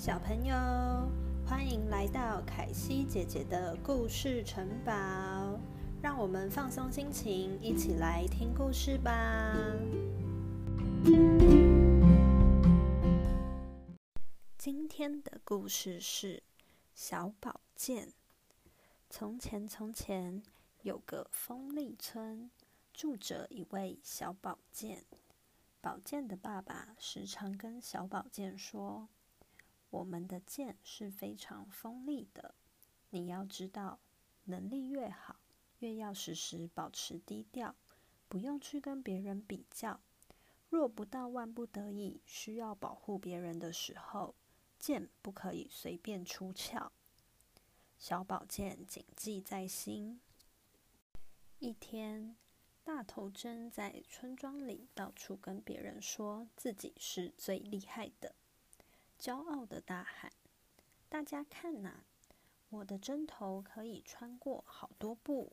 小朋友，欢迎来到凯西姐姐的故事城堡，让我们放松心情，一起来听故事吧。今天的故事是小宝剑。从前，从前有个风力村，住着一位小宝剑。宝剑的爸爸时常跟小宝剑说：“我们的剑是非常锋利的，你要知道，能力越好，越要时时保持低调，不用去跟别人比较。若不到万不得已需要保护别人的时候，剑不可以随便出鞘。”小宝剑谨记在心。一天。大头针在村庄里到处跟别人说自己是最厉害的，骄傲的大喊：“大家看呐，我的针头可以穿过好多布，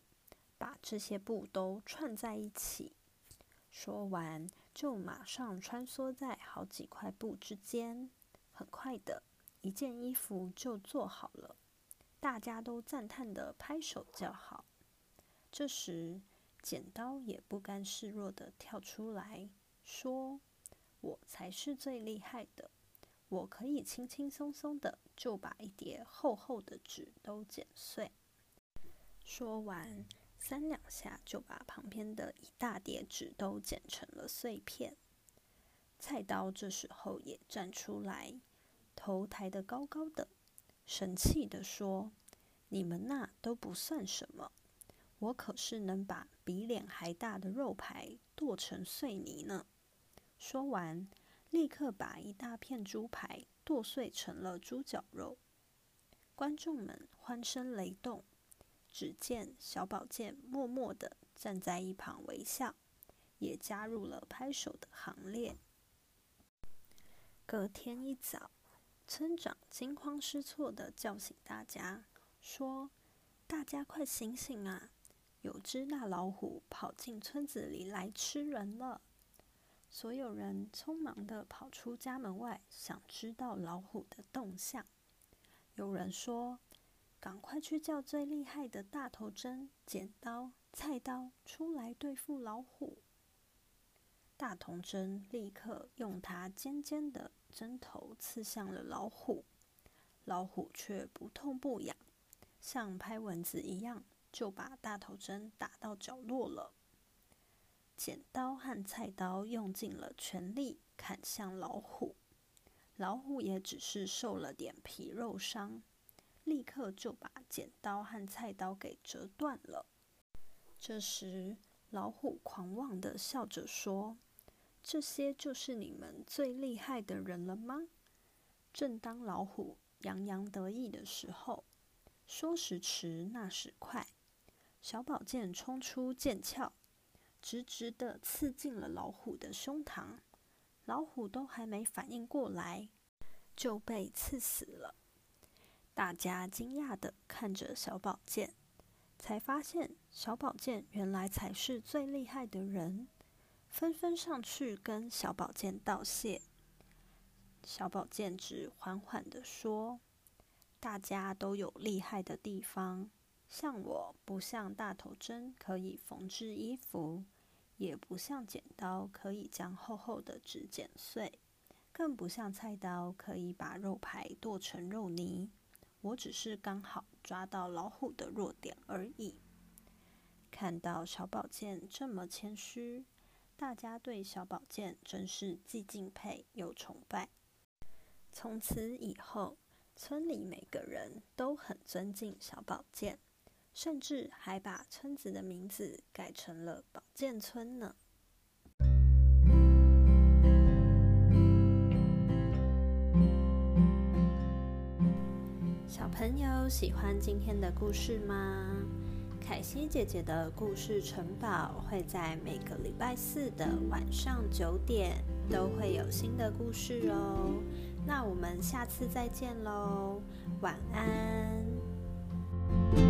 把这些布都串在一起。”说完，就马上穿梭在好几块布之间，很快的一件衣服就做好了。大家都赞叹的拍手叫好。这时，剪刀也不甘示弱的跳出来说：“我才是最厉害的，我可以轻轻松松的就把一叠厚厚的纸都剪碎。”说完，三两下就把旁边的一大叠纸都剪成了碎片。菜刀这时候也站出来，头抬得高高的，神气的说：“你们那都不算什么。”我可是能把比脸还大的肉排剁成碎泥呢！说完，立刻把一大片猪排剁碎成了猪脚肉。观众们欢声雷动，只见小宝剑默默的站在一旁微笑，也加入了拍手的行列。隔天一早，村长惊慌失措的叫醒大家，说：“大家快醒醒啊！”有只大老虎跑进村子里来吃人了，所有人匆忙的跑出家门外，想知道老虎的动向。有人说：“赶快去叫最厉害的大头针、剪刀、菜刀出来对付老虎。”大头针立刻用它尖尖的针头刺向了老虎，老虎却不痛不痒，像拍蚊子一样。就把大头针打到角落了。剪刀和菜刀用尽了全力砍向老虎，老虎也只是受了点皮肉伤，立刻就把剪刀和菜刀给折断了。这时，老虎狂妄的笑着说：“这些就是你们最厉害的人了吗？”正当老虎洋洋得意的时候，说时迟，那时快。小宝剑冲出剑鞘，直直的刺进了老虎的胸膛。老虎都还没反应过来，就被刺死了。大家惊讶的看着小宝剑，才发现小宝剑原来才是最厉害的人，纷纷上去跟小宝剑道谢。小宝剑只缓缓的说：“大家都有厉害的地方。”像我不像大头针可以缝制衣服，也不像剪刀可以将厚厚的纸剪碎，更不像菜刀可以把肉排剁成肉泥。我只是刚好抓到老虎的弱点而已。看到小宝剑这么谦虚，大家对小宝剑真是既敬佩又崇拜。从此以后，村里每个人都很尊敬小宝剑。甚至还把村子的名字改成了宝剑村呢。小朋友喜欢今天的故事吗？凯西姐姐的故事城堡会在每个礼拜四的晚上九点都会有新的故事哦。那我们下次再见喽，晚安。